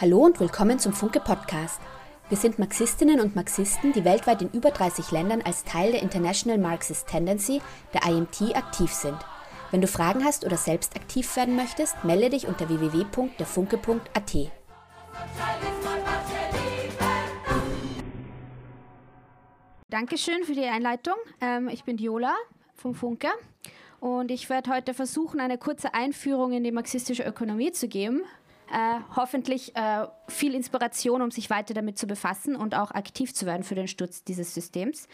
Hallo und willkommen zum Funke Podcast. Wir sind Marxistinnen und Marxisten, die weltweit in über 30 Ländern als Teil der International Marxist Tendency, der IMT, aktiv sind. Wenn du Fragen hast oder selbst aktiv werden möchtest, melde dich unter www.derfunke.at. Dankeschön für die Einleitung. Ähm, ich bin Diola vom Funke und ich werde heute versuchen, eine kurze Einführung in die marxistische Ökonomie zu geben hoffentlich äh, viel Inspiration, um sich weiter damit zu befassen und auch aktiv zu werden für den Sturz dieses Systems.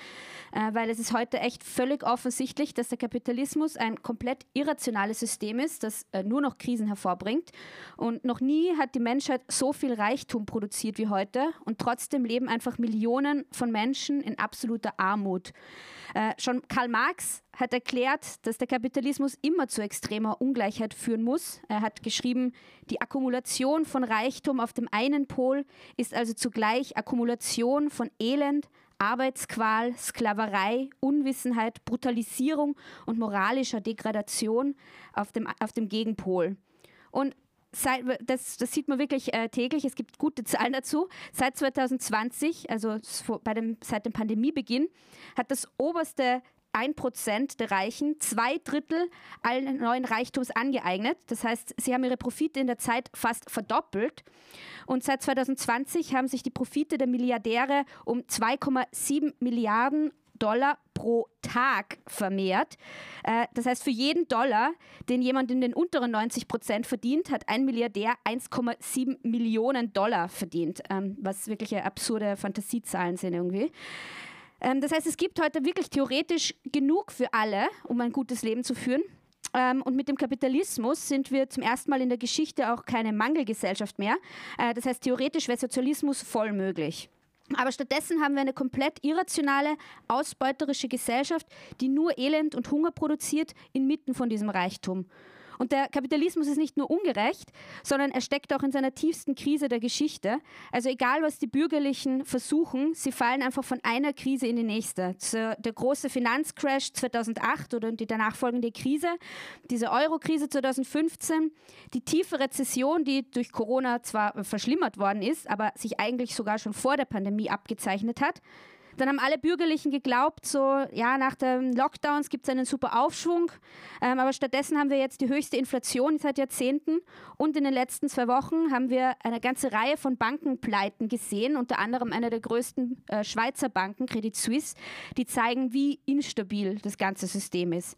Äh, weil es ist heute echt völlig offensichtlich, dass der Kapitalismus ein komplett irrationales System ist, das äh, nur noch Krisen hervorbringt. Und noch nie hat die Menschheit so viel Reichtum produziert wie heute und trotzdem leben einfach Millionen von Menschen in absoluter Armut. Äh, schon Karl Marx hat erklärt, dass der Kapitalismus immer zu extremer Ungleichheit führen muss. Er hat geschrieben, die Akkumulation von Reichtum auf dem einen Pol ist also zugleich Akkumulation von Elend, Arbeitsqual, Sklaverei, Unwissenheit, Brutalisierung und moralischer Degradation auf dem, auf dem Gegenpol. Und Seit, das, das, sieht man wirklich äh, täglich. Es gibt gute Zahlen dazu. Seit 2020, also bei dem, seit dem Pandemiebeginn, hat das oberste 1% der Reichen zwei Drittel allen neuen Reichtums angeeignet. Das heißt, sie haben ihre Profite in der Zeit fast verdoppelt. Und seit 2020 haben sich die Profite der Milliardäre um 2,7 Milliarden Dollar pro Tag vermehrt. Äh, das heißt, für jeden Dollar, den jemand in den unteren 90 Prozent verdient, hat ein Milliardär 1,7 Millionen Dollar verdient, ähm, was wirklich absurde Fantasiezahlen sind irgendwie. Ähm, das heißt, es gibt heute wirklich theoretisch genug für alle, um ein gutes Leben zu führen. Ähm, und mit dem Kapitalismus sind wir zum ersten Mal in der Geschichte auch keine Mangelgesellschaft mehr. Äh, das heißt, theoretisch wäre Sozialismus voll möglich. Aber stattdessen haben wir eine komplett irrationale, ausbeuterische Gesellschaft, die nur Elend und Hunger produziert inmitten von diesem Reichtum. Und der Kapitalismus ist nicht nur ungerecht, sondern er steckt auch in seiner tiefsten Krise der Geschichte. Also egal, was die Bürgerlichen versuchen, sie fallen einfach von einer Krise in die nächste. Der große Finanzcrash 2008 oder die danach folgende Krise, diese Euro-Krise 2015, die tiefe Rezession, die durch Corona zwar verschlimmert worden ist, aber sich eigentlich sogar schon vor der Pandemie abgezeichnet hat. Dann haben alle Bürgerlichen geglaubt, so, ja, nach den Lockdowns gibt es einen super Aufschwung. Ähm, aber stattdessen haben wir jetzt die höchste Inflation seit Jahrzehnten. Und in den letzten zwei Wochen haben wir eine ganze Reihe von Bankenpleiten gesehen, unter anderem eine der größten äh, Schweizer Banken, Credit Suisse, die zeigen, wie instabil das ganze System ist.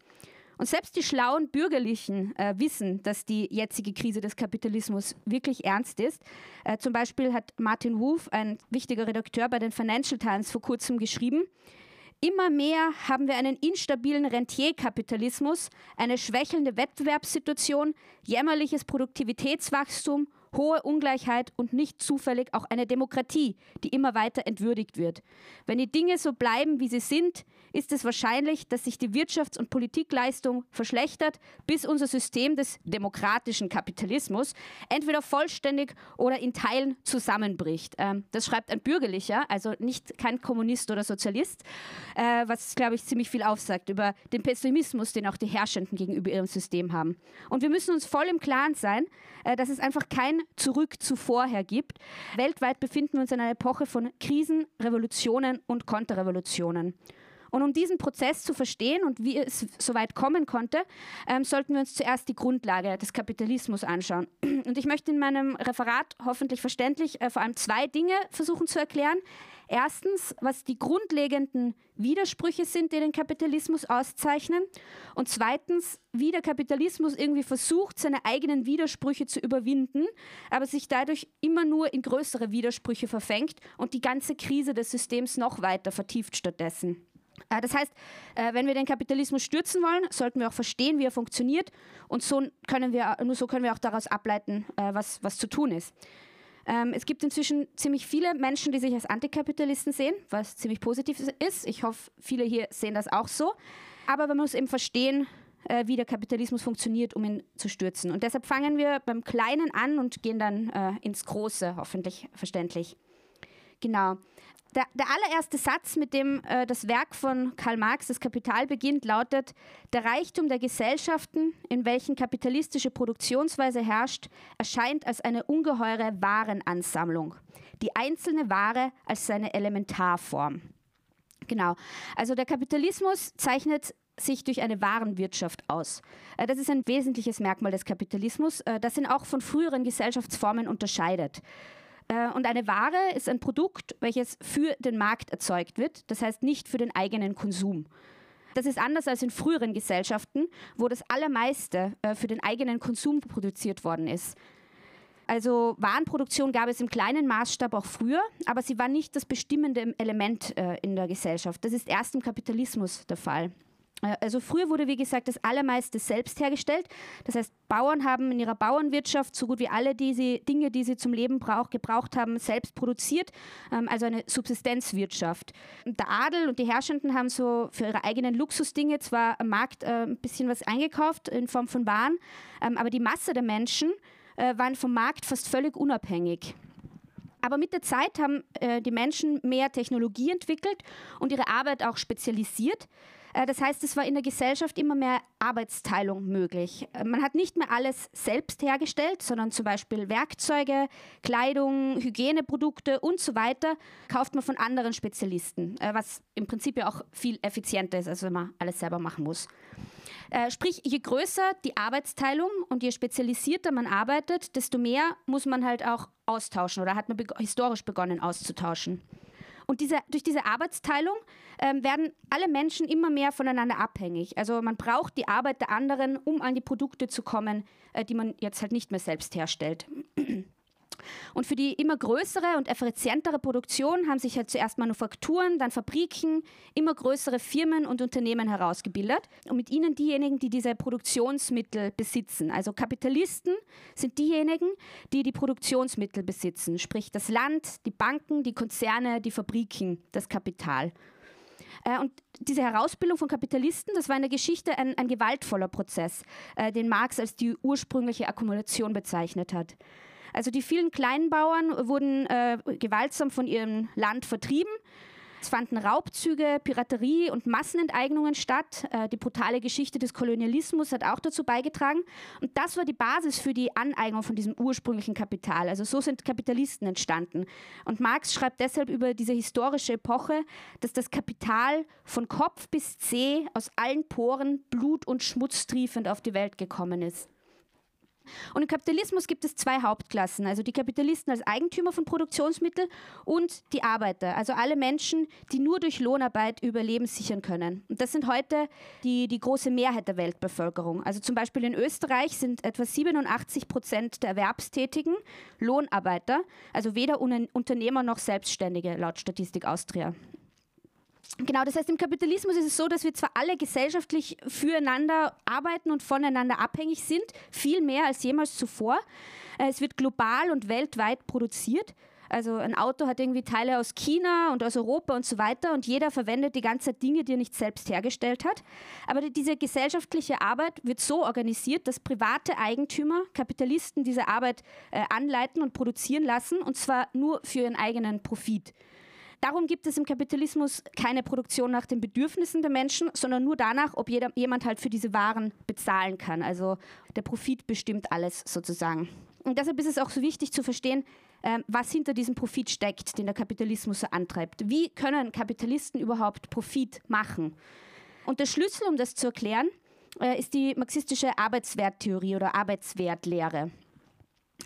Und selbst die schlauen Bürgerlichen äh, wissen, dass die jetzige Krise des Kapitalismus wirklich ernst ist. Äh, zum Beispiel hat Martin Wolf, ein wichtiger Redakteur bei den Financial Times, vor kurzem geschrieben, Immer mehr haben wir einen instabilen Rentierkapitalismus, eine schwächelnde Wettbewerbssituation, jämmerliches Produktivitätswachstum hohe Ungleichheit und nicht zufällig auch eine Demokratie, die immer weiter entwürdigt wird. Wenn die Dinge so bleiben, wie sie sind, ist es wahrscheinlich, dass sich die Wirtschafts- und Politikleistung verschlechtert, bis unser System des demokratischen Kapitalismus entweder vollständig oder in Teilen zusammenbricht. Ähm, das schreibt ein Bürgerlicher, also nicht kein Kommunist oder Sozialist, äh, was, glaube ich, ziemlich viel aufsagt über den Pessimismus, den auch die Herrschenden gegenüber ihrem System haben. Und wir müssen uns voll im Klaren sein, äh, dass es einfach kein Zurück zu vorher gibt. Weltweit befinden wir uns in einer Epoche von Krisen, Revolutionen und Konterrevolutionen. Und um diesen Prozess zu verstehen und wie es so weit kommen konnte, ähm, sollten wir uns zuerst die Grundlage des Kapitalismus anschauen. Und ich möchte in meinem Referat hoffentlich verständlich äh, vor allem zwei Dinge versuchen zu erklären. Erstens, was die grundlegenden Widersprüche sind, die den Kapitalismus auszeichnen. Und zweitens, wie der Kapitalismus irgendwie versucht, seine eigenen Widersprüche zu überwinden, aber sich dadurch immer nur in größere Widersprüche verfängt und die ganze Krise des Systems noch weiter vertieft stattdessen. Äh, das heißt, äh, wenn wir den Kapitalismus stürzen wollen, sollten wir auch verstehen, wie er funktioniert und so können wir, nur so können wir auch daraus ableiten, äh, was, was zu tun ist. Ähm, es gibt inzwischen ziemlich viele Menschen, die sich als Antikapitalisten sehen, was ziemlich positiv ist. Ich hoffe, viele hier sehen das auch so. Aber man muss eben verstehen, wie der Kapitalismus funktioniert, um ihn zu stürzen. Und deshalb fangen wir beim Kleinen an und gehen dann ins Große, hoffentlich verständlich. Genau. Der, der, allererste Satz, mit dem äh, das Werk von Karl Marx, das Kapital, beginnt, lautet, der Reichtum der Gesellschaften, in welchen kapitalistische Produktionsweise herrscht, erscheint als eine ungeheure Warenansammlung, die einzelne Ware als seine Elementarform. Genau, also der Kapitalismus zeichnet sich durch eine Warenwirtschaft aus. Äh, das ist ein wesentliches Merkmal des Kapitalismus, äh, das ihn auch von früheren Gesellschaftsformen unterscheidet. Äh, und eine Ware ist ein Produkt, welches für den Markt erzeugt wird, das heißt nicht für den eigenen Konsum. Das ist anders als in früheren Gesellschaften, wo das Allermeiste für den eigenen Konsum produziert worden ist. Also Warenproduktion gab es im kleinen Maßstab auch früher, aber sie war nicht das bestimmende Element in der Gesellschaft. Das ist erst im Kapitalismus der Fall. Äh, also früher wurde, wie gesagt, das allermeiste selbst hergestellt. Das heißt, Bauern haben in ihrer Bauernwirtschaft so gut wie alle diese Dinge, die sie zum Leben brauch, gebraucht haben, selbst produziert. Ähm, also eine Subsistenzwirtschaft. Der Adel und die Herrschenden haben so für ihre eigenen Luxusdinge zwar am Markt äh, ein bisschen was eingekauft in Form von Waren, ähm, aber die Masse der Menschen äh, waren vom Markt fast völlig unabhängig. Aber mit der Zeit haben die Menschen mehr Technologie entwickelt und ihre Arbeit auch spezialisiert. Äh, das heißt, es war in der Gesellschaft immer mehr Arbeitsteilung möglich. Äh, man hat nicht mehr alles selbst hergestellt, sondern zum Beispiel Werkzeuge, Kleidung, Hygieneprodukte und so weiter kauft man von anderen Spezialisten, äh, was im Prinzip ja auch viel effizienter ist, als wenn man alles selber machen muss. Sprich, je größer die Arbeitsteilung und je spezialisierter man arbeitet, desto mehr muss man halt auch austauschen oder hat man historisch begonnen auszutauschen. Und diese, durch diese Arbeitsteilung ähm, werden alle Menschen immer mehr voneinander abhängig. Also man braucht die Arbeit der anderen, um an die Produkte zu kommen, äh, die man jetzt halt nicht mehr selbst herstellt. Und für die immer größere und effizientere Produktion haben sich halt zuerst Manufakturen, dann Fabriken, immer größere Firmen und Unternehmen herausgebildet. Und mit ihnen diejenigen, die diese Produktionsmittel besitzen. Also Kapitalisten sind diejenigen, die die Produktionsmittel besitzen, sprich das Land, die Banken, die Konzerne, die Fabriken, das Kapital. Äh, und diese Herausbildung von Kapitalisten, das war in der Geschichte ein, ein gewaltvoller Prozess, äh, den Marx als die ursprüngliche Akkumulation bezeichnet hat. Also die vielen Kleinbauern wurden äh, gewaltsam von ihrem Land vertrieben. Es fanden Raubzüge, Piraterie und Massenenteignungen statt. Äh, die brutale Geschichte des Kolonialismus hat auch dazu beigetragen. Und das war die Basis für die Aneignung von diesem ursprünglichen Kapital. Also so sind Kapitalisten entstanden. Und Marx schreibt deshalb über diese historische Epoche, dass das Kapital von Kopf bis Zeh aus allen Poren Blut und Schmutz triefend auf die Welt gekommen ist. Und im Kapitalismus gibt es zwei Hauptklassen, also die Kapitalisten als Eigentümer von Produktionsmitteln und die Arbeiter, also alle Menschen, die nur durch Lohnarbeit Überleben sichern können. Und das sind heute die, die große Mehrheit der Weltbevölkerung. Also zum Beispiel in Österreich sind etwa 87 Prozent der Erwerbstätigen Lohnarbeiter, also weder Unternehmer noch Selbstständige laut Statistik Austria. Genau, das heißt, im Kapitalismus ist es so, dass wir zwar alle gesellschaftlich füreinander arbeiten und voneinander abhängig sind, viel mehr als jemals zuvor. Äh, es wird global und weltweit produziert. Also ein Auto hat irgendwie Teile aus China und aus Europa und so weiter und jeder verwendet die ganze Zeit Dinge, die er nicht selbst hergestellt hat. Aber diese gesellschaftliche Arbeit wird so organisiert, dass private Eigentümer, Kapitalisten diese Arbeit äh, anleiten und produzieren lassen und zwar nur für ihren eigenen Profit. Darum gibt es im Kapitalismus keine Produktion nach den Bedürfnissen der Menschen, sondern nur danach, ob jeder, jemand halt für diese Waren bezahlen kann. Also der Profit bestimmt alles sozusagen. Und deshalb ist es auch so wichtig zu verstehen, äh, was hinter diesem Profit steckt, den der Kapitalismus so antreibt. Wie können Kapitalisten überhaupt Profit machen? Und der Schlüssel, um das zu erklären, äh, ist die marxistische Arbeitswerttheorie oder Arbeitswertlehre.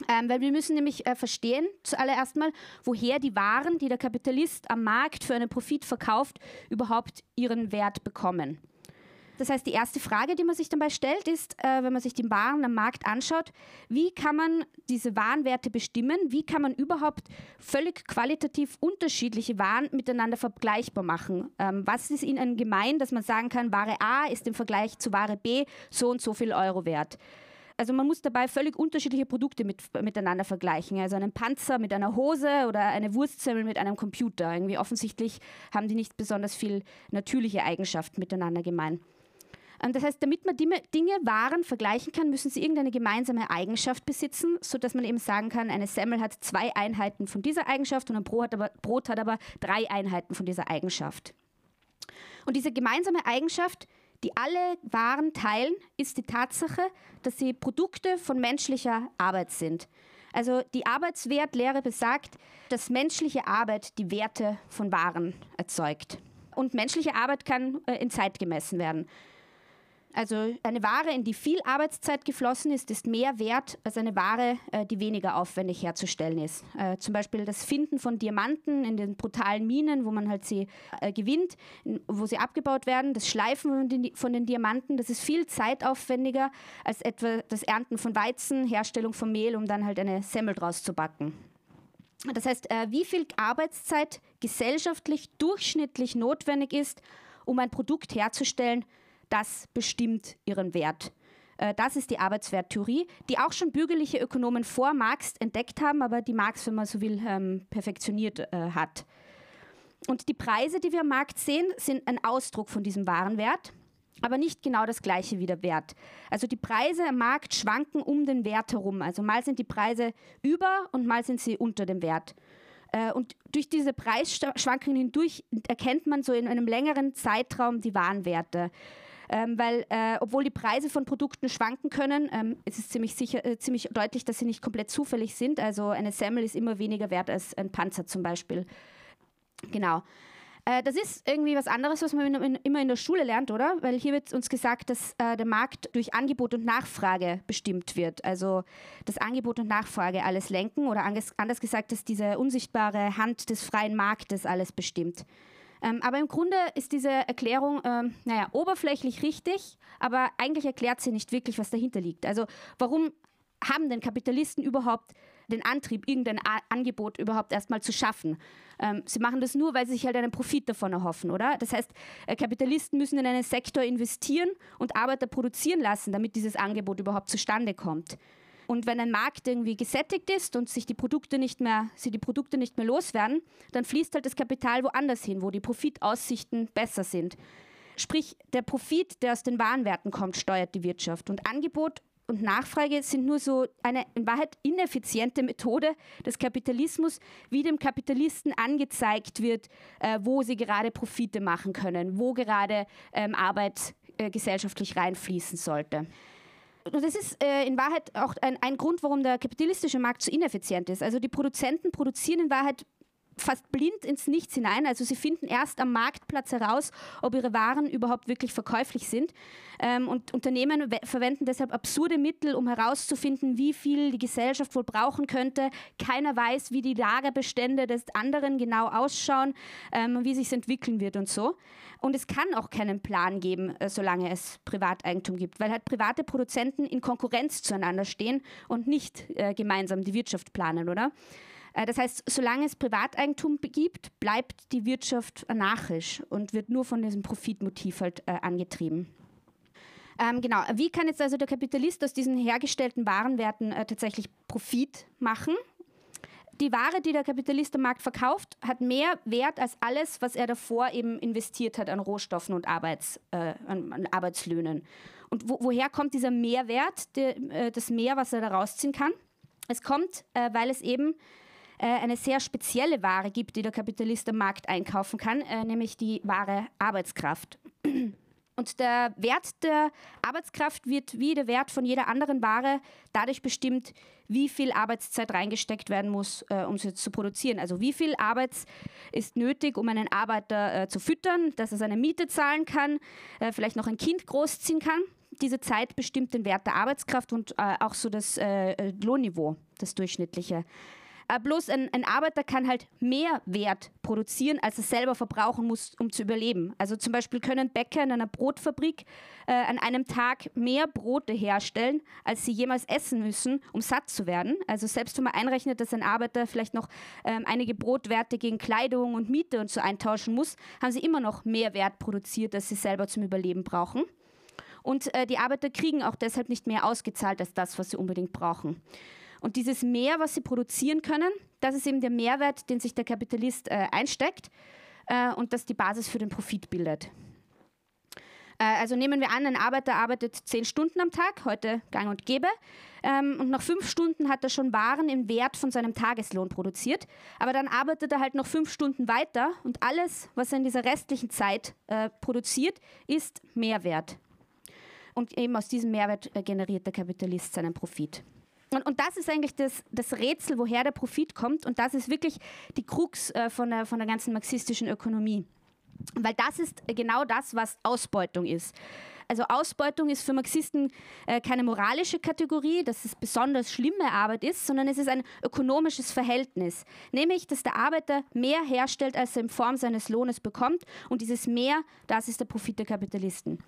Ähm, weil wir müssen nämlich äh, verstehen, zuallererst mal, woher die Waren, die der Kapitalist am Markt für einen Profit verkauft, überhaupt ihren Wert bekommen. Das heißt, die erste Frage, die man sich dabei stellt, ist, äh, wenn man sich die Waren am Markt anschaut, wie kann man diese Warenwerte bestimmen? Wie kann man überhaupt völlig qualitativ unterschiedliche Waren miteinander vergleichbar machen? Ähm, was ist ihnen gemein, dass man sagen kann, Ware A ist im Vergleich zu Ware B so und so viel Euro wert? Also man muss dabei völlig unterschiedliche Produkte mit, miteinander vergleichen. Also einen Panzer mit einer Hose oder eine Wurstsemmel mit einem Computer. Irgendwie offensichtlich haben die nicht besonders viel natürliche Eigenschaften miteinander gemein. Ähm, das heißt, damit man Dinge, Waren vergleichen kann, müssen sie irgendeine gemeinsame Eigenschaft besitzen, sodass man eben sagen kann, eine Semmel hat zwei Einheiten von dieser Eigenschaft und ein Brot hat aber, Brot hat aber drei Einheiten von dieser Eigenschaft. Und diese gemeinsame Eigenschaft, die alle Waren teilen, ist die Tatsache, dass sie Produkte von menschlicher Arbeit sind. Also die Arbeitswertlehre besagt, dass menschliche Arbeit die Werte von Waren erzeugt. Und menschliche Arbeit kann äh, in Zeit gemessen werden. Also eine Ware, in die viel Arbeitszeit geflossen ist, ist mehr wert als eine Ware, äh, die weniger aufwendig herzustellen ist. Äh, zum Beispiel das Finden von Diamanten in den brutalen Minen, wo man halt sie äh, gewinnt, wo sie abgebaut werden, das Schleifen von den, Diamanten, das ist viel zeitaufwendiger als etwa das Ernten von Weizen, Herstellung von Mehl, um dann halt eine Semmel draus zu backen. Das heißt, wie viel Arbeitszeit gesellschaftlich durchschnittlich notwendig ist, um ein Produkt herzustellen, das bestimmt ihren Wert. Äh, das ist die Arbeitswerttheorie, die auch schon bürgerliche Ökonomen vor Marx entdeckt haben, aber die Marx, wenn man so will, ähm, perfektioniert äh, hat. Und die Preise, die wir am Markt sehen, sind ein Ausdruck von diesem Warenwert, aber nicht genau das gleiche wie der Wert. Also die Preise am Markt schwanken um den Wert herum. Also mal sind die Preise über und mal sind sie unter dem Wert. Äh, und durch diese Preisschwankungen hindurch erkennt man so in einem längeren Zeitraum die Warenwerte ähm, weil äh, obwohl die Preise von Produkten schwanken können, ähm, es ist ziemlich, sicher, äh, ziemlich deutlich, dass sie nicht komplett zufällig sind. Also eine Semmel ist immer weniger wert als ein Panzer zum Beispiel. Genau. Äh, das ist irgendwie was anderes, was man in, in, immer in der Schule lernt, oder? Weil hier wird uns gesagt, dass äh, der Markt durch Angebot und Nachfrage bestimmt wird. Also das Angebot und Nachfrage alles lenken oder anders gesagt, dass diese unsichtbare Hand des freien Marktes alles bestimmt. Ähm, aber im Grunde ist diese Erklärung, ähm, naja, oberflächlich richtig, aber eigentlich erklärt sie nicht wirklich, was dahinter liegt. Also warum haben denn Kapitalisten überhaupt den Antrieb, irgendein A Angebot überhaupt erstmal zu schaffen? Ähm, sie machen das nur, weil sie sich halt einen Profit davon erhoffen, oder? Das heißt, äh, Kapitalisten müssen in einen Sektor investieren und Arbeiter produzieren lassen, damit dieses Angebot überhaupt zustande kommt. Und wenn ein Markt irgendwie gesättigt ist und sich die Produkte nicht mehr, sie die Produkte nicht mehr loswerden, dann fließt halt das Kapital woanders hin, wo die Profitaussichten besser sind. Sprich, der Profit, der aus den Warenwerten kommt, steuert die Wirtschaft. Und Angebot und Nachfrage sind nur so eine in Wahrheit ineffiziente Methode des Kapitalismus, wie dem Kapitalisten angezeigt wird, äh, wo sie gerade Profite machen können, wo gerade ähm, Arbeit äh, gesellschaftlich reinfließen sollte und das ist äh, in Wahrheit auch ein, ein Grund, warum der kapitalistische Markt so ineffizient ist. Also die Produzenten produzieren in Wahrheit fast blind ins Nichts hinein. Also sie finden erst am Marktplatz heraus, ob ihre Waren überhaupt wirklich verkäuflich sind. Ähm, und Unternehmen verwenden deshalb absurde Mittel, um herauszufinden, wie viel die Gesellschaft wohl brauchen könnte. Keiner weiß, wie die Lagerbestände des anderen genau ausschauen, ähm, wie sich entwickeln wird und so. Und es kann auch keinen Plan geben, äh, solange es Privateigentum gibt, weil halt private Produzenten in Konkurrenz zueinander stehen und nicht äh, gemeinsam die Wirtschaft planen, oder? Äh, das heißt, solange es Privateigentum gibt, bleibt die Wirtschaft anarchisch und wird nur von diesem Profitmotiv halt äh, angetrieben. Ähm, genau, wie kann jetzt also der Kapitalist aus diesen hergestellten Warenwerten äh, tatsächlich Profit machen? Die Ware, die der Kapitalist am Markt verkauft, hat mehr Wert als alles, was er davor eben investiert hat an Rohstoffen und Arbeits, äh, an, Arbeitslöhnen. Und wo, woher kommt dieser Mehrwert, der, das Mehr, was er da rausziehen kann? Es kommt, weil es eben eine sehr spezielle Ware gibt, die der Kapitalist am Markt einkaufen kann, äh, nämlich die wahre Arbeitskraft. Und der Wert der Arbeitskraft wird wie der Wert von jeder anderen Ware dadurch bestimmt, wie viel Arbeitszeit reingesteckt werden muss, äh, um sie zu produzieren. Also wie viel Arbeit ist nötig, um einen Arbeiter äh, zu füttern, dass er seine Miete zahlen kann, äh, vielleicht noch ein Kind großziehen kann. Diese Zeit bestimmt den Wert der Arbeitskraft und äh, auch so das äh, Lohnniveau, das durchschnittliche. Äh, bloß ein, ein, Arbeiter kann halt mehr Wert produzieren, als er selber verbrauchen muss, um zu überleben. Also zum Beispiel können Bäcker in einer Brotfabrik äh, an einem Tag mehr Brote herstellen, als sie jemals essen müssen, um satt zu werden. Also selbst wenn man einrechnet, dass ein Arbeiter vielleicht noch ähm, einige Brotwerte gegen Kleidung und Miete und so eintauschen muss, haben sie immer noch mehr Wert produziert, als sie selber zum Überleben brauchen. Und äh, die Arbeiter kriegen auch deshalb nicht mehr ausgezahlt als das, was sie unbedingt brauchen. Und dieses Mehr, was sie produzieren können, das ist eben der Mehrwert, den sich der Kapitalist äh, einsteckt äh, und das die Basis für den Profit bildet. Äh, also nehmen wir an, ein Arbeiter arbeitet zehn Stunden am Tag, heute gang und gäbe, ähm, und nach fünf Stunden hat er schon Waren im Wert von seinem Tageslohn produziert. Aber dann arbeitet er halt noch fünf Stunden weiter und alles, was er in dieser restlichen Zeit äh, produziert, ist Mehrwert. Und eben aus diesem Mehrwert äh, generiert der Kapitalist seinen Profit. Und, und, das ist eigentlich das, das, Rätsel, woher der Profit kommt. Und das ist wirklich die Krux äh, von, der, von der ganzen marxistischen Ökonomie. Weil das ist genau das, was Ausbeutung ist. Also Ausbeutung ist für Marxisten äh, keine moralische Kategorie, dass es besonders schlimme Arbeit ist, sondern es ist ein ökonomisches Verhältnis. Nämlich, dass der Arbeiter mehr herstellt, als er in Form seines Lohnes bekommt. Und dieses Mehr, das ist der Profit der Kapitalisten.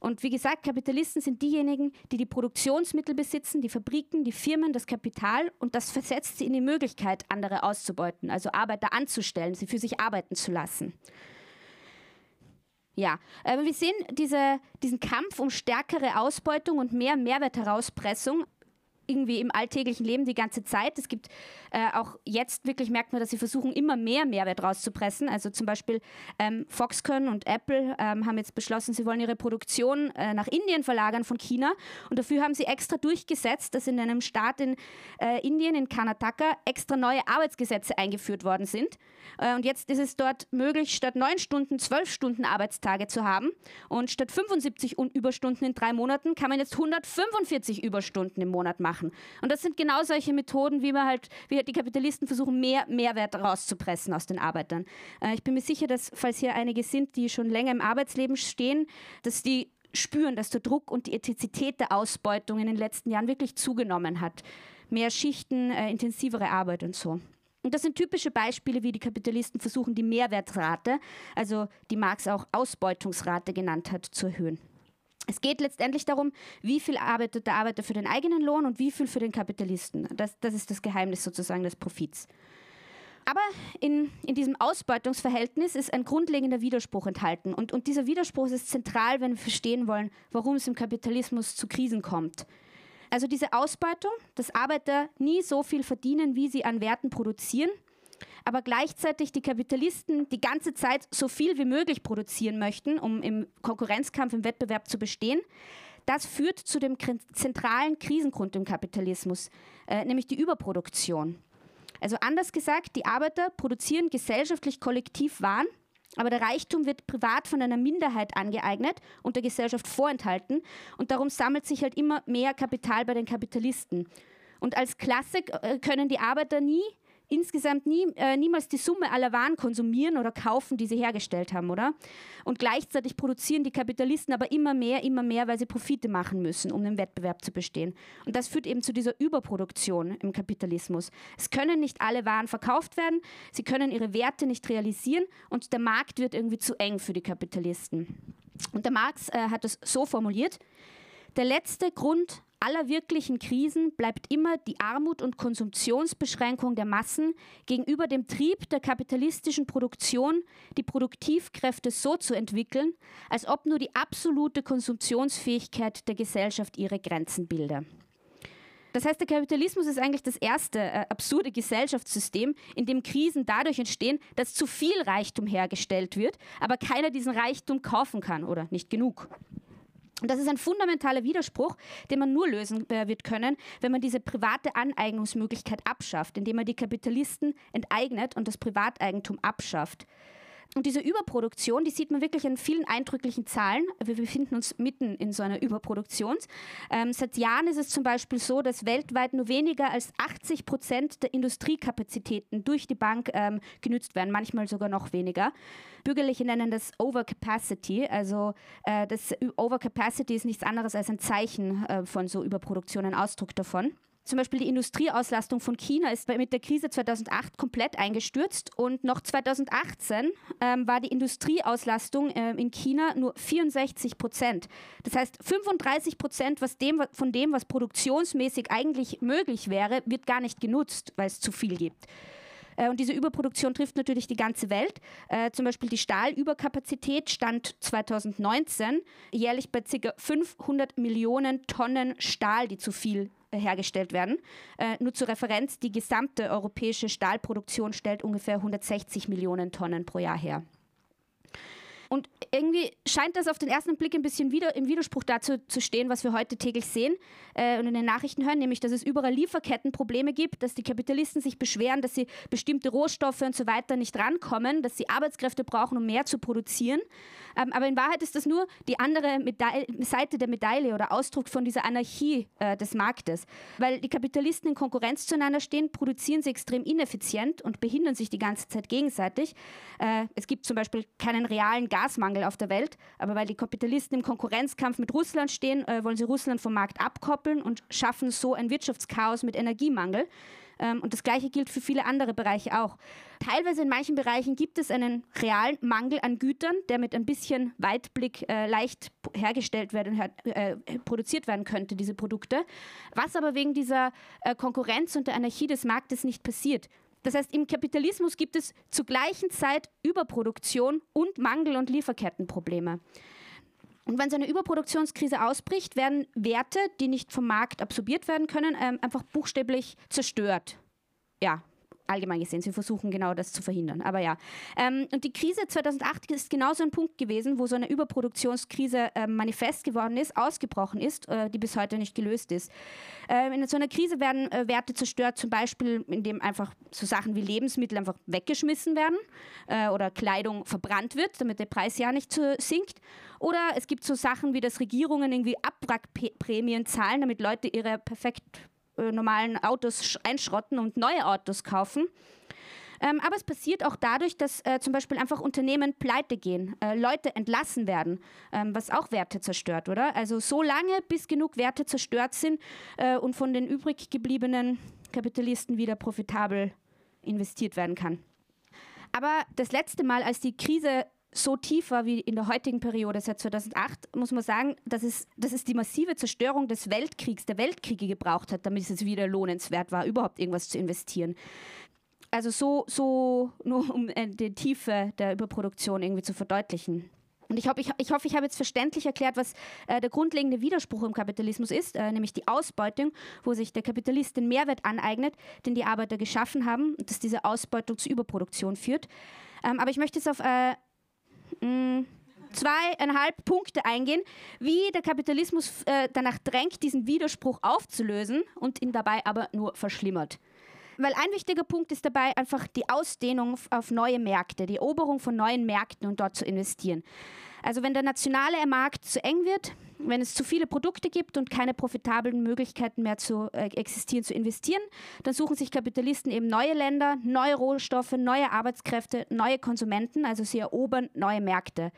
Und wie gesagt, Kapitalisten sind diejenigen, die die Produktionsmittel besitzen, die Fabriken, die Firmen, das Kapital und das versetzt sie in die Möglichkeit, andere auszubeuten, also Arbeiter anzustellen, sie für sich arbeiten zu lassen. Ja, wir sehen diese, diesen Kampf um stärkere Ausbeutung und mehr Mehrwertherauspressung irgendwie im alltäglichen Leben die ganze Zeit. Es gibt äh, auch jetzt wirklich merkt man, dass sie versuchen, immer mehr Mehrwert rauszupressen. Also zum Beispiel ähm, Foxconn und Apple ähm, haben jetzt beschlossen, sie wollen ihre Produktion äh, nach Indien verlagern von China. Und dafür haben sie extra durchgesetzt, dass in einem Staat in äh, Indien, in Karnataka, extra neue Arbeitsgesetze eingeführt worden sind. Äh, und jetzt ist es dort möglich, statt neun Stunden, zwölf Stunden Arbeitstage zu haben. Und statt 75 Überstunden in drei Monaten kann man jetzt 145 Überstunden im Monat machen machen. Und das sind genau solche Methoden, wie man halt, wie die Kapitalisten versuchen, mehr Mehrwert rauszupressen aus den Arbeitern. Äh, ich bin mir sicher, dass, falls hier einige sind, die schon länger im Arbeitsleben stehen, dass die spüren, dass der Druck und die Ethizität der Ausbeutung in den letzten Jahren wirklich zugenommen hat. Mehr Schichten, äh, intensivere Arbeit und so. Und das sind typische Beispiele, wie die Kapitalisten versuchen, die Mehrwertrate, also die Marx auch Ausbeutungsrate genannt hat, zu erhöhen. Es geht letztendlich darum, wie viel arbeitet der Arbeiter für den eigenen Lohn und wie viel für den Kapitalisten. Das, das ist das Geheimnis sozusagen des Profits. Aber in, in diesem Ausbeutungsverhältnis ist ein grundlegender Widerspruch enthalten. Und, und dieser Widerspruch ist zentral, wenn wir verstehen wollen, warum es im Kapitalismus zu Krisen kommt. Also diese Ausbeutung, dass Arbeiter nie so viel verdienen, wie sie an Werten produzieren, aber gleichzeitig die Kapitalisten die ganze Zeit so viel wie möglich produzieren möchten, um im Konkurrenzkampf, im Wettbewerb zu bestehen. Das führt zu dem zentralen Krisengrund im Kapitalismus, äh, nämlich die Überproduktion. Also anders gesagt, die Arbeiter produzieren gesellschaftlich kollektiv Waren, aber der Reichtum wird privat von einer Minderheit angeeignet und der Gesellschaft vorenthalten und darum sammelt sich halt immer mehr Kapital bei den Kapitalisten. Und als Klasse äh, können die Arbeiter nie insgesamt nie, äh, niemals die Summe aller Waren konsumieren oder kaufen, die sie hergestellt haben, oder? Und gleichzeitig produzieren die Kapitalisten aber immer mehr, immer mehr, weil sie Profite machen müssen, um im Wettbewerb zu bestehen. Und das führt eben zu dieser Überproduktion im Kapitalismus. Es können nicht alle Waren verkauft werden, sie können ihre Werte nicht realisieren und der Markt wird irgendwie zu eng für die Kapitalisten. Und der Marx äh, hat es so formuliert, der letzte Grund aller wirklichen Krisen bleibt immer die Armut und Konsumptionsbeschränkung der Massen gegenüber dem Trieb der kapitalistischen Produktion, die Produktivkräfte so zu entwickeln, als ob nur die absolute Konsumptionsfähigkeit der Gesellschaft ihre Grenzen bilde. Das heißt, der Kapitalismus ist eigentlich das erste äh, absurde Gesellschaftssystem, in dem Krisen dadurch entstehen, dass zu viel Reichtum hergestellt wird, aber keiner diesen Reichtum kaufen kann oder nicht genug. Und das ist ein fundamentaler Widerspruch, den man nur lösen äh, wird können, wenn man diese private Aneignungsmöglichkeit abschafft, indem man die Kapitalisten enteignet und das Privateigentum abschafft. Und diese Überproduktion, die sieht man wirklich in vielen eindrücklichen Zahlen. Wir befinden uns mitten in so einer Überproduktion. Ähm, seit Jahren ist es zum Beispiel so, dass weltweit nur weniger als 80 Prozent der Industriekapazitäten durch die Bank ähm, genützt werden, manchmal sogar noch weniger. Bürgerliche nennen das Overcapacity. Also äh, das Overcapacity ist nichts anderes als ein Zeichen äh, von so Überproduktion, ein Ausdruck davon. Zum Beispiel die Industrieauslastung von China ist mit der Krise 2008 komplett eingestürzt und noch 2018 ähm, war die Industrieauslastung äh, in China nur 64 Prozent. Das heißt, 35 Prozent von dem, was produktionsmäßig eigentlich möglich wäre, wird gar nicht genutzt, weil es zu viel gibt. Äh, und diese Überproduktion trifft natürlich die ganze Welt. Äh, zum Beispiel die Stahlüberkapazität stand 2019 jährlich bei ca. 500 Millionen Tonnen Stahl, die zu viel hergestellt werden. Äh, nur zur Referenz, die gesamte europäische Stahlproduktion stellt ungefähr 160 Millionen Tonnen pro Jahr her. Und irgendwie scheint das auf den ersten Blick ein bisschen wieder im Widerspruch dazu zu stehen, was wir heute täglich sehen äh, und in den Nachrichten hören, nämlich, dass es überall Lieferkettenprobleme gibt, dass die Kapitalisten sich beschweren, dass sie bestimmte Rohstoffe und so weiter nicht rankommen, dass sie Arbeitskräfte brauchen, um mehr zu produzieren. Ähm, aber in Wahrheit ist das nur die andere Medaille, Seite der Medaille oder Ausdruck von dieser Anarchie äh, des Marktes. Weil die Kapitalisten in Konkurrenz zueinander stehen, produzieren sie extrem ineffizient und behindern sich die ganze Zeit gegenseitig. Äh, es gibt zum Beispiel keinen realen Gasmangel auf der Welt, aber weil die Kapitalisten im Konkurrenzkampf mit Russland stehen, äh, wollen sie Russland vom Markt abkoppeln und schaffen so ein Wirtschaftschaos mit Energiemangel. Ähm, und das Gleiche gilt für viele andere Bereiche auch. Teilweise in manchen Bereichen gibt es einen realen Mangel an Gütern, der mit ein bisschen Weitblick äh, leicht hergestellt werden, äh, produziert werden könnte, diese Produkte. Was aber wegen dieser äh, Konkurrenz und der Anarchie des Marktes nicht passiert. Das heißt, im Kapitalismus gibt es zur gleichen Zeit Überproduktion und Mangel- und Lieferkettenprobleme. Und wenn so eine Überproduktionskrise ausbricht, werden Werte, die nicht vom Markt absorbiert werden können, ähm, einfach buchstäblich zerstört. Ja, allgemein gesehen. Sie versuchen genau das zu verhindern. Aber ja. Ähm, und die Krise 2008 ist genauso ein Punkt gewesen, wo so eine Überproduktionskrise äh, manifest geworden ist, ausgebrochen ist, äh, die bis heute nicht gelöst ist. Äh, in so einer Krise werden äh, Werte zerstört, zum Beispiel, indem einfach so Sachen wie Lebensmittel einfach weggeschmissen werden äh, oder Kleidung verbrannt wird, damit der Preis ja nicht sinkt. Oder es gibt so Sachen wie, dass Regierungen irgendwie Abwrackprämien zahlen, damit Leute ihre perfekt äh, normalen Autos einschrotten und neue Autos kaufen. Ähm, aber es passiert auch dadurch, dass äh, zum Beispiel einfach Unternehmen pleite gehen, äh, Leute entlassen werden, ähm, was auch Werte zerstört, oder? Also so lange, bis genug Werte zerstört sind äh, und von den übrig gebliebenen Kapitalisten wieder profitabel investiert werden kann. Aber das letzte Mal, als die Krise so tief war wie in der heutigen Periode seit 2008, muss man sagen, dass es, dass es die massive Zerstörung des Weltkriegs, der Weltkriege gebraucht hat, damit es wieder lohnenswert war, überhaupt irgendwas zu investieren. Also so, so nur um äh, die Tiefe der Überproduktion irgendwie zu verdeutlichen. Und ich, hoffe, ich, ich, hoffe, ich habe jetzt verständlich erklärt, was äh, der grundlegende Widerspruch im Kapitalismus ist, äh, nämlich die Ausbeutung, wo sich der Kapitalist den Mehrwert aneignet, den die Arbeiter geschaffen haben und dass diese Ausbeutung zu Überproduktion führt. Ähm, aber ich möchte jetzt auf äh, mh, zweieinhalb Punkte eingehen, wie der Kapitalismus äh, danach drängt, diesen Widerspruch aufzulösen und ihn dabei aber nur verschlimmert. Weil ein wichtiger Punkt ist dabei einfach die Ausdehnung auf neue Märkte, die Eroberung von neuen Märkten und dort zu investieren. Also wenn der nationale Markt zu eng wird, wenn es zu viele Produkte gibt und keine profitablen Möglichkeiten mehr zu äh, existieren, zu investieren, dann suchen sich Kapitalisten eben neue Länder, neue Rohstoffe, neue Arbeitskräfte, neue Konsumenten, also sie erobern neue Märkte.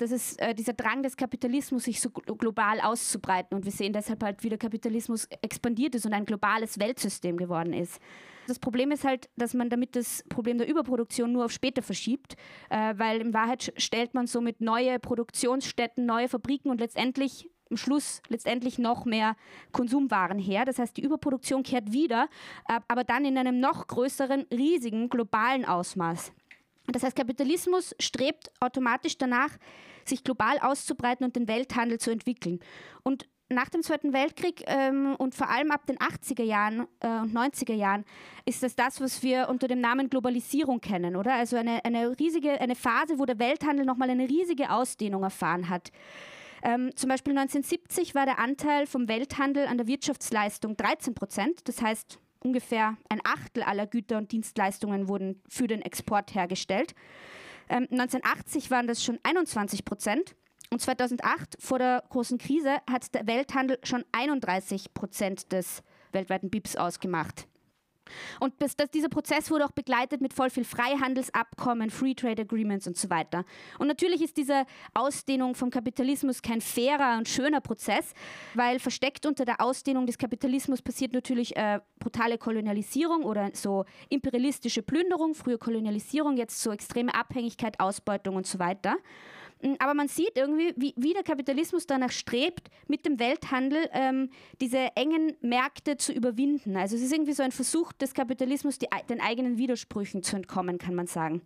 Das ist äh, dieser Drang des Kapitalismus, sich so global auszubreiten. Und wir sehen deshalb halt, wie der Kapitalismus expandiert ist und ein globales Weltsystem geworden ist. Das Problem ist halt, dass man damit das Problem der Überproduktion nur auf später verschiebt, äh, weil in Wahrheit stellt man somit neue Produktionsstätten, neue Fabriken und letztendlich am Schluss letztendlich noch mehr Konsumwaren her. Das heißt, die Überproduktion kehrt wieder, äh, aber dann in einem noch größeren, riesigen globalen Ausmaß. Das heißt, Kapitalismus strebt automatisch danach, sich global auszubreiten und den Welthandel zu entwickeln. Und nach dem Zweiten Weltkrieg ähm, und vor allem ab den 80er Jahren äh, und 90er Jahren ist das das, was wir unter dem Namen Globalisierung kennen, oder? Also eine, eine riesige, eine Phase, wo der Welthandel nochmal eine riesige Ausdehnung erfahren hat. Ähm, zum Beispiel 1970 war der Anteil vom Welthandel an der Wirtschaftsleistung 13 Prozent. Das heißt, ungefähr ein Achtel aller Güter und Dienstleistungen wurden für den Export hergestellt. Ähm, 1980 waren das schon 21 Prozent. Und 2008, vor der großen Krise, hat der Welthandel schon 31 Prozent des weltweiten BIPs ausgemacht. Und das, das, dieser Prozess wurde auch begleitet mit voll viel Freihandelsabkommen, Free Trade Agreements und so weiter. Und natürlich ist diese Ausdehnung vom Kapitalismus kein fairer und schöner Prozess, weil versteckt unter der Ausdehnung des Kapitalismus passiert natürlich äh, brutale Kolonialisierung oder so imperialistische Plünderung, frühe Kolonialisierung, jetzt so extreme Abhängigkeit, Ausbeutung und so weiter. Mm, aber man sieht irgendwie, wie, wie der Kapitalismus danach strebt, mit dem Welthandel ähm, diese engen Märkte zu überwinden. Also es ist irgendwie so ein Versuch des Kapitalismus, die, den eigenen Widersprüchen zu entkommen, kann man sagen.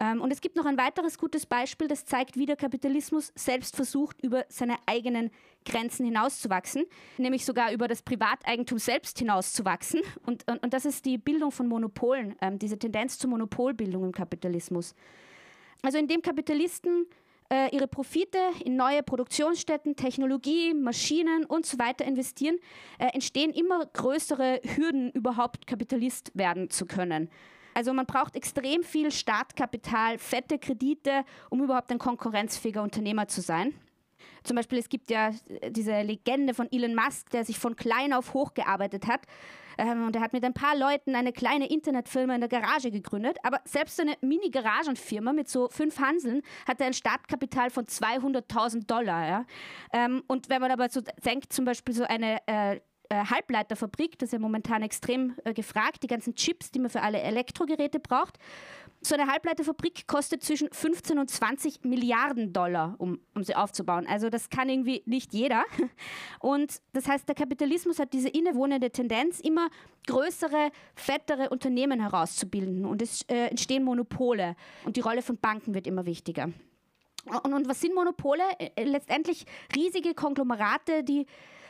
Ähm, und es gibt noch ein weiteres gutes Beispiel, das zeigt, wie der Kapitalismus selbst versucht, über seine eigenen Grenzen hinauszuwachsen, nämlich sogar über das Privateigentum selbst hinauszuwachsen. Und, und, und das ist die Bildung von Monopolen, ähm, diese Tendenz zur Monopolbildung im Kapitalismus. Also indem Kapitalisten äh, ihre Profite in neue Produktionsstätten, Technologie, Maschinen und so weiter investieren, äh, entstehen immer größere Hürden, überhaupt Kapitalist werden zu können. Also man braucht extrem viel Startkapital, fette Kredite, um überhaupt ein konkurrenzfähiger Unternehmer zu sein. Zum Beispiel, es gibt ja diese Legende von Elon Musk, der sich von klein auf hoch gearbeitet hat. Ähm, und er hat mit ein paar Leuten eine kleine Internetfirma in der Garage gegründet. Aber selbst so eine Mini-Garagenfirma mit so fünf Hanseln hatte ein Startkapital von 200.000 Dollar. Ja? Ähm, und wenn man aber so denkt, zum Beispiel so eine äh, äh, Halbleiterfabrik, das ist ja momentan extrem äh, gefragt, die ganzen Chips, die man für alle Elektrogeräte braucht. So eine Halbleiterfabrik kostet zwischen 15 und 20 Milliarden Dollar, um, um sie aufzubauen. Also das kann irgendwie nicht jeder. Und das heißt, der Kapitalismus hat diese innewohnende Tendenz, immer größere, fettere Unternehmen herauszubilden. Und es äh, entstehen Monopole. Und die Rolle von Banken wird immer wichtiger. Und, und was sind Monopole? Äh, letztendlich riesige Konglomerate, die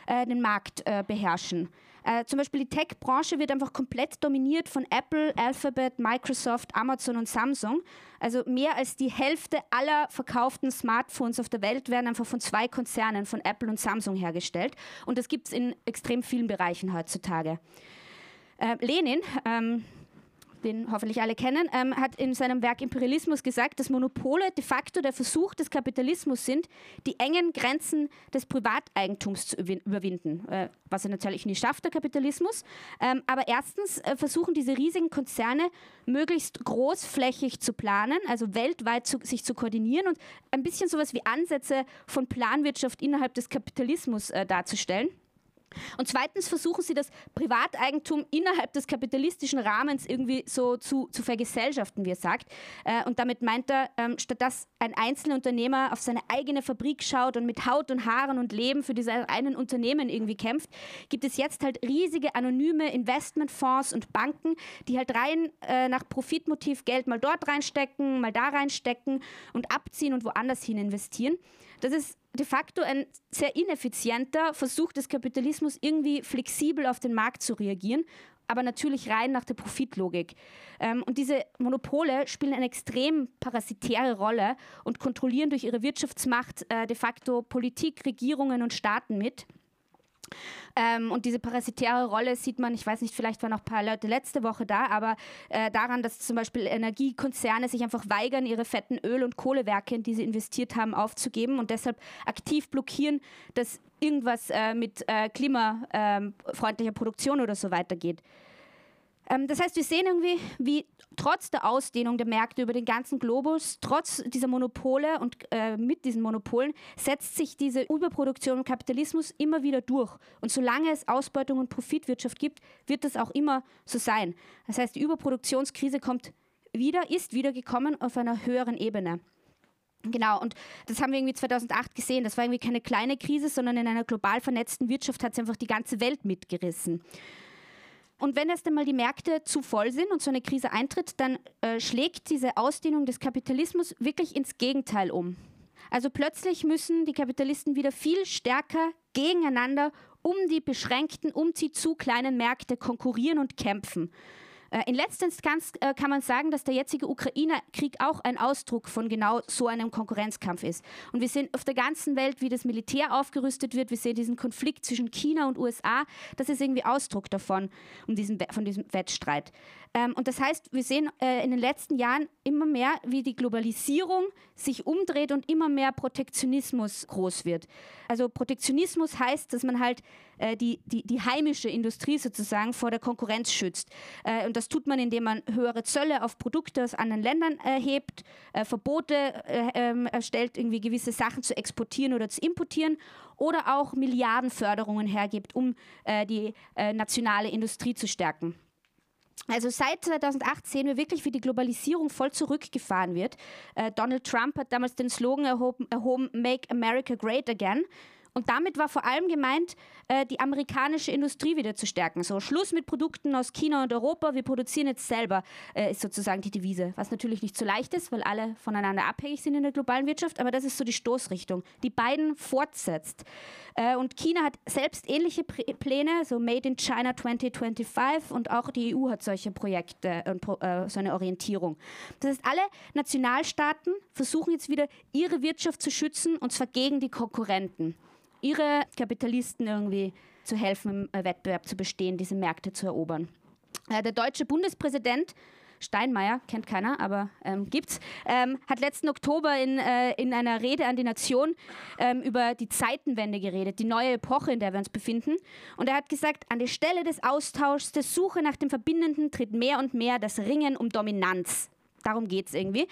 äh, den Markt äh, beherrschen. Äh, zum Beispiel die Tech-Branche wird einfach komplett dominiert von Apple, Alphabet, Microsoft, Amazon und Samsung. Also mehr als die Hälfte aller verkauften Smartphones auf der Welt werden einfach von zwei Konzernen, von Apple und Samsung hergestellt. Und das gibt es in extrem vielen Bereichen heutzutage. Äh, Lenin, ähm, den hoffentlich alle kennen, ähm, hat in seinem Werk Imperialismus gesagt, dass Monopole de facto der Versuch des Kapitalismus sind, die engen Grenzen des Privateigentums zu überwinden, äh, was er natürlich nicht schafft, der Kapitalismus. Ähm, aber erstens äh, versuchen diese riesigen Konzerne möglichst großflächig zu planen, also weltweit zu, sich zu koordinieren und ein bisschen sowas wie Ansätze von Planwirtschaft innerhalb des Kapitalismus äh, darzustellen. Und zweitens versuchen sie das Privateigentum innerhalb des kapitalistischen Rahmens irgendwie so zu, zu vergesellschaften, wie er sagt. Äh, und damit meint er, ähm, statt dass ein einzelner Unternehmer auf seine eigene Fabrik schaut und mit Haut und Haaren und Leben für dieses einen Unternehmen irgendwie kämpft, gibt es jetzt halt riesige anonyme Investmentfonds und Banken, die halt rein äh, nach Profitmotiv Geld mal dort reinstecken, mal da reinstecken und abziehen und woanders hin investieren. Das ist de facto ein sehr ineffizienter Versuch des Kapitalismus, irgendwie flexibel auf den Markt zu reagieren, aber natürlich rein nach der Profitlogik. Ähm, und diese Monopole spielen eine extrem parasitäre Rolle und kontrollieren durch ihre Wirtschaftsmacht äh, de facto Politik, Regierungen und Staaten mit. Ähm, und diese parasitäre Rolle sieht man, ich weiß nicht, vielleicht waren noch ein paar Leute letzte Woche da, aber äh, daran, dass zum Beispiel Energiekonzerne sich einfach weigern, ihre fetten Öl- und Kohlewerke, in die sie investiert haben, aufzugeben und deshalb aktiv blockieren, dass irgendwas äh, mit äh, klimafreundlicher Produktion oder so weitergeht. Ähm, das heißt, wir sehen irgendwie, wie trotz der Ausdehnung der Märkte über den ganzen Globus, trotz dieser Monopole und äh, mit diesen Monopolen, setzt sich diese Überproduktion und Kapitalismus immer wieder durch. Und solange es Ausbeutung und Profitwirtschaft gibt, wird das auch immer so sein. Das heißt, die Überproduktionskrise kommt wieder, ist wieder gekommen auf einer höheren Ebene. Genau, und das haben wir irgendwie 2008 gesehen. Das war irgendwie keine kleine Krise, sondern in einer global vernetzten Wirtschaft hat es einfach die ganze Welt mitgerissen. Und wenn erst einmal die Märkte zu voll sind und so eine Krise eintritt, dann äh, schlägt diese Ausdehnung des Kapitalismus wirklich ins Gegenteil um. Also plötzlich müssen die Kapitalisten wieder viel stärker gegeneinander um die beschränkten, um die zu kleinen Märkte konkurrieren und kämpfen. Äh, in letzter Instanz äh, kann man sagen, dass der jetzige Ukraine-Krieg auch ein Ausdruck von genau so einem Konkurrenzkampf ist. Und wir sehen auf der ganzen Welt, wie das Militär aufgerüstet wird. Wir sehen diesen Konflikt zwischen China und USA. Das ist irgendwie Ausdruck davon, um diesen, von diesem Wettstreit. Ähm, und das heißt, wir sehen äh, in den letzten Jahren immer mehr, wie die Globalisierung sich umdreht und immer mehr Protektionismus groß wird. Also Protektionismus heißt, dass man halt äh, die, die, die heimische Industrie sozusagen vor der Konkurrenz schützt. Äh, und das tut man, indem man höhere Zölle auf Produkte aus anderen Ländern erhebt, äh, Verbote äh, ähm, erstellt, irgendwie gewisse Sachen zu exportieren oder zu importieren oder auch Milliardenförderungen hergibt, um die nationale Industrie zu stärken. Also seit 2008 sehen wir wirklich, wie die Globalisierung voll zurückgefahren wird. Äh, Donald Trump hat damals den Slogan erhoben, erhoben Make America Great Again. Und damit war vor allem gemeint, äh, die amerikanische Industrie wieder zu stärken. So, Schluss mit Produkten aus China und Europa, wir produzieren jetzt selber, äh, ist sozusagen die Devise. Was natürlich nicht so leicht ist, weil alle voneinander abhängig sind in der globalen Wirtschaft, aber das ist so die Stoßrichtung, die beiden fortsetzt. Äh, und China hat selbst ähnliche Pläne, so Made in China 2025 und auch die EU hat solche Projekte und so eine Orientierung. Das heißt, alle Nationalstaaten versuchen jetzt wieder ihre Wirtschaft zu schützen und zwar gegen die Konkurrenten ihre Kapitalisten irgendwie zu helfen, im Wettbewerb zu bestehen, diese Märkte zu erobern. Äh, der deutsche Bundespräsident Steinmeier, kennt keiner, aber ähm, gibt's, ähm, hat letzten Oktober in, äh, in einer Rede an die Nation ähm, über die Zeitenwende geredet, die neue Epoche, in der wir uns befinden. Und er hat gesagt, an die Stelle des Austauschs, der Suche nach dem Verbindenden tritt mehr und mehr das Ringen um Dominanz. Darum geht es irgendwie.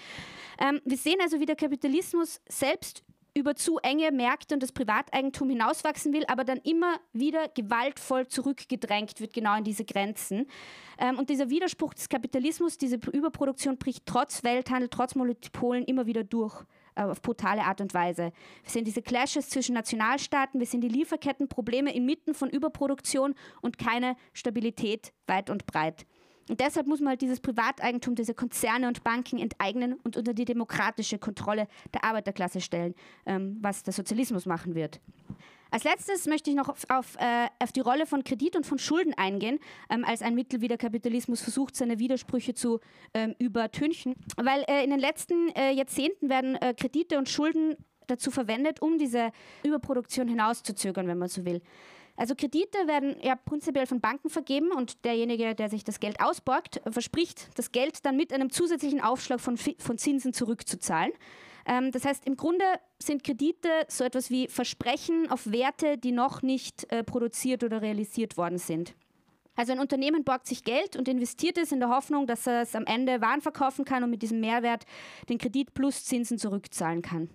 Ähm, wir sehen also, wie der Kapitalismus selbst über zu enge Märkte und das Privateigentum hinauswachsen will, aber dann immer wieder gewaltvoll zurückgedrängt wird, genau in diese Grenzen. Ähm, und dieser Widerspruch des Kapitalismus, diese Überproduktion bricht trotz Welthandel, trotz Monopolen immer wieder durch äh, auf brutale Art und Weise. Wir sehen diese Clashes zwischen Nationalstaaten, wir sehen die Lieferkettenprobleme inmitten von Überproduktion und keine Stabilität weit und breit. Und deshalb muss man halt dieses Privateigentum, diese Konzerne und Banken enteignen und unter die demokratische Kontrolle der Arbeiterklasse stellen, ähm, was der Sozialismus machen wird. Als letztes möchte ich noch auf, auf, äh, auf die Rolle von Kredit und von Schulden eingehen, ähm, als ein Mittel, wie der Kapitalismus versucht, seine Widersprüche zu ähm, übertünchen. Weil äh, in den letzten äh, Jahrzehnten werden äh, Kredite und Schulden dazu verwendet, um diese Überproduktion hinauszuzögern, wenn man so will. Also Kredite werden ja prinzipiell von Banken vergeben und derjenige, der sich das Geld ausborgt, verspricht, das Geld dann mit einem zusätzlichen Aufschlag von, von Zinsen zurückzuzahlen. Ähm, das heißt, im Grunde sind Kredite so etwas wie Versprechen auf Werte, die noch nicht äh, produziert oder realisiert worden sind. Also ein Unternehmen borgt sich Geld und investiert es in der Hoffnung, dass er es am Ende Waren verkaufen kann und mit diesem Mehrwert den Kredit plus Zinsen zurückzahlen kann.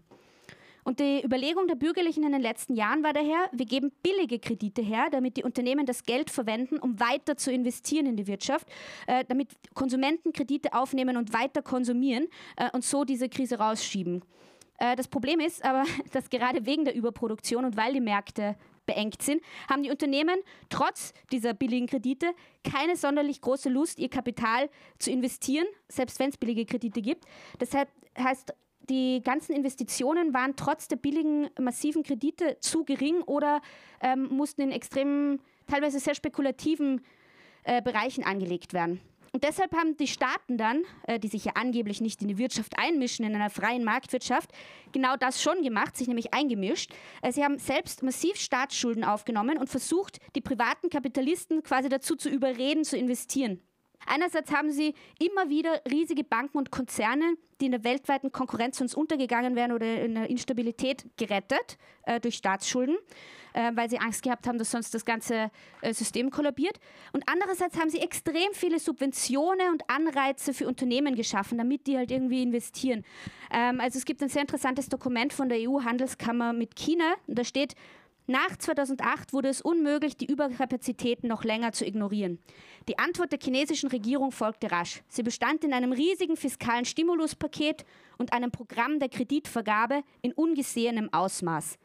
Und die Überlegung der Bürgerlichen in den letzten Jahren war daher, wir geben billige Kredite her, damit die Unternehmen das Geld verwenden, um weiter zu investieren in die Wirtschaft, äh, damit Konsumenten Kredite aufnehmen und weiter konsumieren äh, und so diese Krise rausschieben. Äh, das Problem ist aber, dass gerade wegen der Überproduktion und weil die Märkte beengt sind, haben die Unternehmen trotz dieser billigen Kredite keine sonderlich große Lust, ihr Kapital zu investieren, selbst wenn es billige Kredite gibt. Deshalb heißt die ganzen Investitionen waren trotz der billigen, massiven Kredite zu gering oder ähm, mussten in extremen, teilweise sehr spekulativen äh, Bereichen angelegt werden. Und deshalb haben die Staaten dann, äh, die sich ja angeblich nicht in die Wirtschaft einmischen, in einer freien Marktwirtschaft, genau das schon gemacht, sich nämlich eingemischt. Äh, sie haben selbst massiv Staatsschulden aufgenommen und versucht, die privaten Kapitalisten quasi dazu zu überreden, zu investieren. Einerseits haben sie immer wieder riesige Banken und Konzerne, die in der weltweiten Konkurrenz uns untergegangen wären oder in der Instabilität gerettet äh, durch Staatsschulden, äh, weil sie Angst gehabt haben, dass sonst das ganze äh, System kollabiert. Und andererseits haben sie extrem viele Subventionen und Anreize für Unternehmen geschaffen, damit die halt irgendwie investieren. Ähm, also es gibt ein sehr interessantes Dokument von der EU-Handelskammer mit China. Und da steht, nach 2008 wurde es unmöglich, die Überkapazitäten noch länger zu ignorieren. Die Antwort der chinesischen Regierung folgte rasch. Sie bestand in einem riesigen fiskalen Stimuluspaket und einem Programm der Kreditvergabe in ungesehenem Ausmaß.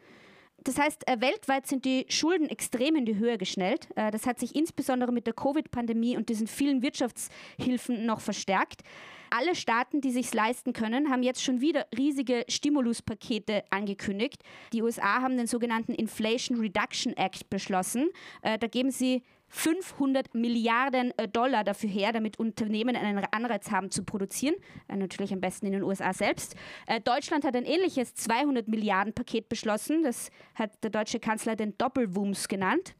Das heißt, äh, weltweit sind die Schulden extrem in die Höhe geschnellt. Äh, das hat sich insbesondere mit der Covid-Pandemie und diesen vielen Wirtschaftshilfen noch verstärkt. Alle Staaten, die sich leisten können, haben jetzt schon wieder riesige Stimuluspakete angekündigt. Die USA haben den sogenannten Inflation Reduction Act beschlossen. Äh, da geben sie 500 Milliarden äh, Dollar dafür her, damit Unternehmen einen Anreiz haben zu produzieren. Äh, natürlich am besten in den USA selbst. Äh, Deutschland hat ein ähnliches 200 Milliarden Paket beschlossen. Das hat der deutsche Kanzler den Doppelwumms genannt.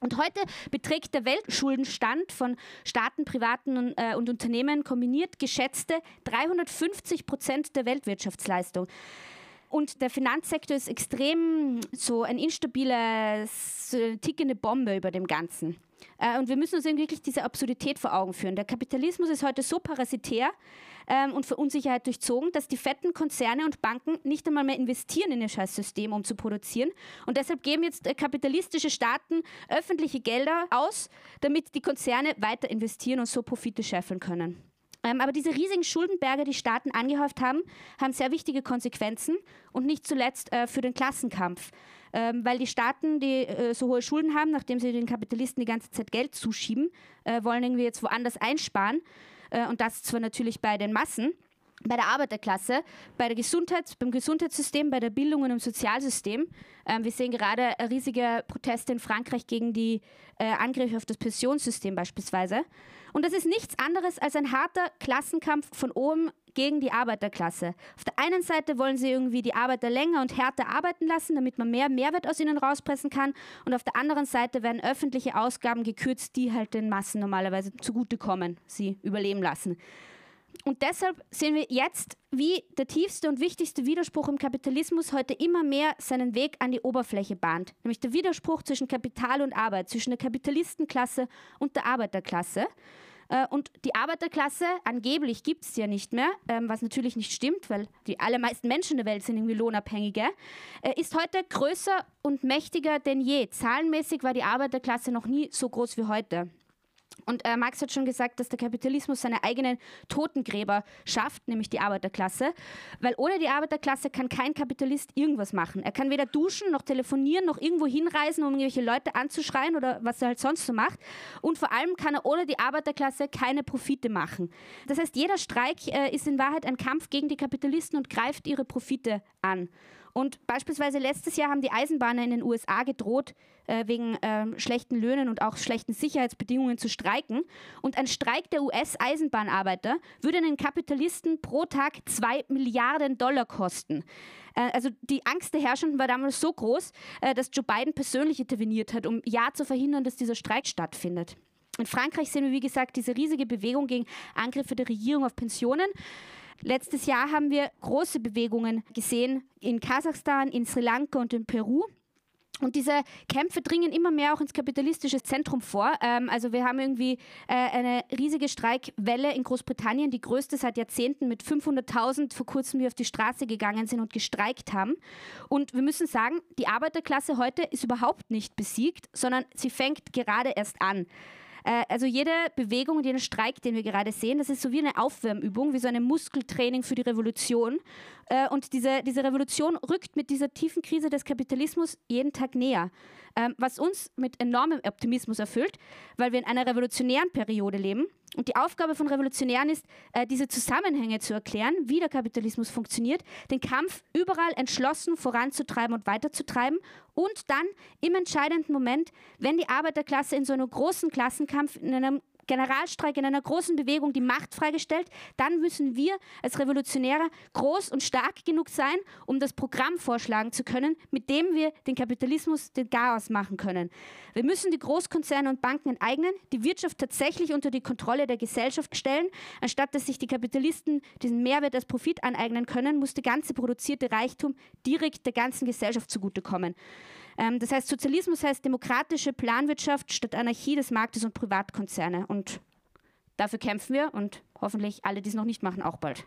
Und heute beträgt der Weltschuldenstand von Staaten, Privaten und, äh, und Unternehmen kombiniert geschätzte 350 Prozent der Weltwirtschaftsleistung. Und der Finanzsektor ist extrem so ein instabiles, so eine tickende Bombe über dem Ganzen. Äh, und wir müssen uns wirklich diese Absurdität vor Augen führen. Der Kapitalismus ist heute so parasitär ähm, und für Unsicherheit durchzogen, dass die fetten Konzerne und Banken nicht einmal mehr investieren in ihr Scheißsystem, um zu produzieren. Und deshalb geben jetzt äh, kapitalistische Staaten öffentliche Gelder aus, damit die Konzerne weiter investieren und so Profite scheffeln können. Ähm, aber diese riesigen Schuldenberge, die Staaten angehäuft haben, haben sehr wichtige Konsequenzen und nicht zuletzt äh, für den Klassenkampf. ähm, weil die Staaten, die äh, so hohe Schulden haben, nachdem sie den Kapitalisten die ganze Zeit Geld zuschieben, äh, wollen irgendwie jetzt woanders einsparen. Und das zwar natürlich bei den Massen, bei der Arbeiterklasse, bei der Gesundheit, beim Gesundheitssystem, bei der Bildung und im Sozialsystem. Ähm, wir sehen gerade riesige Proteste in Frankreich gegen die äh, Angriffe auf das Pensionssystem beispielsweise. Und das ist nichts anderes als ein harter Klassenkampf von oben gegen die Arbeiterklasse. Auf der einen Seite wollen sie irgendwie die Arbeiter länger und härter arbeiten lassen, damit man mehr Mehrwert aus ihnen rauspressen kann. Und auf der anderen Seite werden öffentliche Ausgaben gekürzt, die halt den Massen normalerweise zugutekommen, sie überleben lassen. Und deshalb sehen wir jetzt, wie der tiefste und wichtigste Widerspruch im Kapitalismus heute immer mehr seinen Weg an die Oberfläche bahnt. Nämlich der Widerspruch zwischen Kapital und Arbeit, zwischen der Kapitalistenklasse und der Arbeiterklasse. Äh, und die Arbeiterklasse, angeblich gibt es ja nicht mehr, ähm, was natürlich nicht stimmt, weil die allermeisten Menschen der Welt sind irgendwie lohnabhängige, äh, ist heute größer und mächtiger denn je. Zahlenmäßig war die Arbeiterklasse noch nie so groß wie heute. Und äh, Marx hat schon gesagt, dass der Kapitalismus seine eigenen Totengräber schafft, nämlich die Arbeiterklasse. Weil ohne die Arbeiterklasse kann kein Kapitalist irgendwas machen. Er kann weder duschen, noch telefonieren, noch irgendwo hinreisen, um irgendwelche Leute anzuschreien oder was er halt sonst so macht. Und vor allem kann er ohne die Arbeiterklasse keine Profite machen. Das heißt, jeder Streik äh, ist in Wahrheit ein Kampf gegen die Kapitalisten und greift ihre Profite an. Und beispielsweise letztes Jahr haben die Eisenbahner in den USA gedroht, äh, wegen ähm, schlechten Löhnen und auch schlechten Sicherheitsbedingungen zu streiken. Und ein Streik der US-Eisenbahnarbeiter würde einen Kapitalisten pro Tag zwei Milliarden Dollar kosten. Äh, also die Angst der Herrschenden war damals so groß, äh, dass Joe Biden persönlich interveniert hat, um ja zu verhindern, dass dieser Streik stattfindet. In Frankreich sehen wir, wie gesagt, diese riesige Bewegung gegen Angriffe der Regierung auf Pensionen. Letztes Jahr haben wir große Bewegungen gesehen in Kasachstan, in Sri Lanka und in Peru. Und diese Kämpfe dringen immer mehr auch ins kapitalistische Zentrum vor. Ähm, also wir haben irgendwie äh, eine riesige Streikwelle in Großbritannien, die größte seit Jahrzehnten mit 500.000 vor kurzem, die auf die Straße gegangen sind und gestreikt haben. Und wir müssen sagen, die Arbeiterklasse heute ist überhaupt nicht besiegt, sondern sie fängt gerade erst an. Äh, also jede Bewegung und jeden Streik, den wir gerade sehen, das ist so wie eine Aufwärmübung, wie so ein Muskeltraining für die Revolution. Äh, und diese, diese Revolution rückt mit dieser tiefen Krise des Kapitalismus jeden Tag näher. Ähm, was uns mit enormem Optimismus erfüllt, weil wir in einer revolutionären Periode leben. Und die Aufgabe von Revolutionären ist, äh, diese Zusammenhänge zu erklären, wie der Kapitalismus funktioniert, den Kampf überall entschlossen voranzutreiben und weiterzutreiben und dann im entscheidenden Moment, wenn die Arbeiterklasse in so einem großen Klassenkampf, in einem Generalstreik in einer großen Bewegung die Macht freigestellt, dann müssen wir als Revolutionäre groß und stark genug sein, um das Programm vorschlagen zu können, mit dem wir den Kapitalismus den Chaos machen können. Wir müssen die Großkonzerne und Banken enteignen, die Wirtschaft tatsächlich unter die Kontrolle der Gesellschaft stellen. Anstatt dass sich die Kapitalisten diesen Mehrwert als Profit aneignen können, muss der ganze produzierte Reichtum direkt der ganzen Gesellschaft zugutekommen. Ähm, das heißt, Sozialismus heißt demokratische Planwirtschaft statt Anarchie des Marktes und Privatkonzerne. Und dafür kämpfen wir und hoffentlich alle, die es noch nicht machen, auch bald.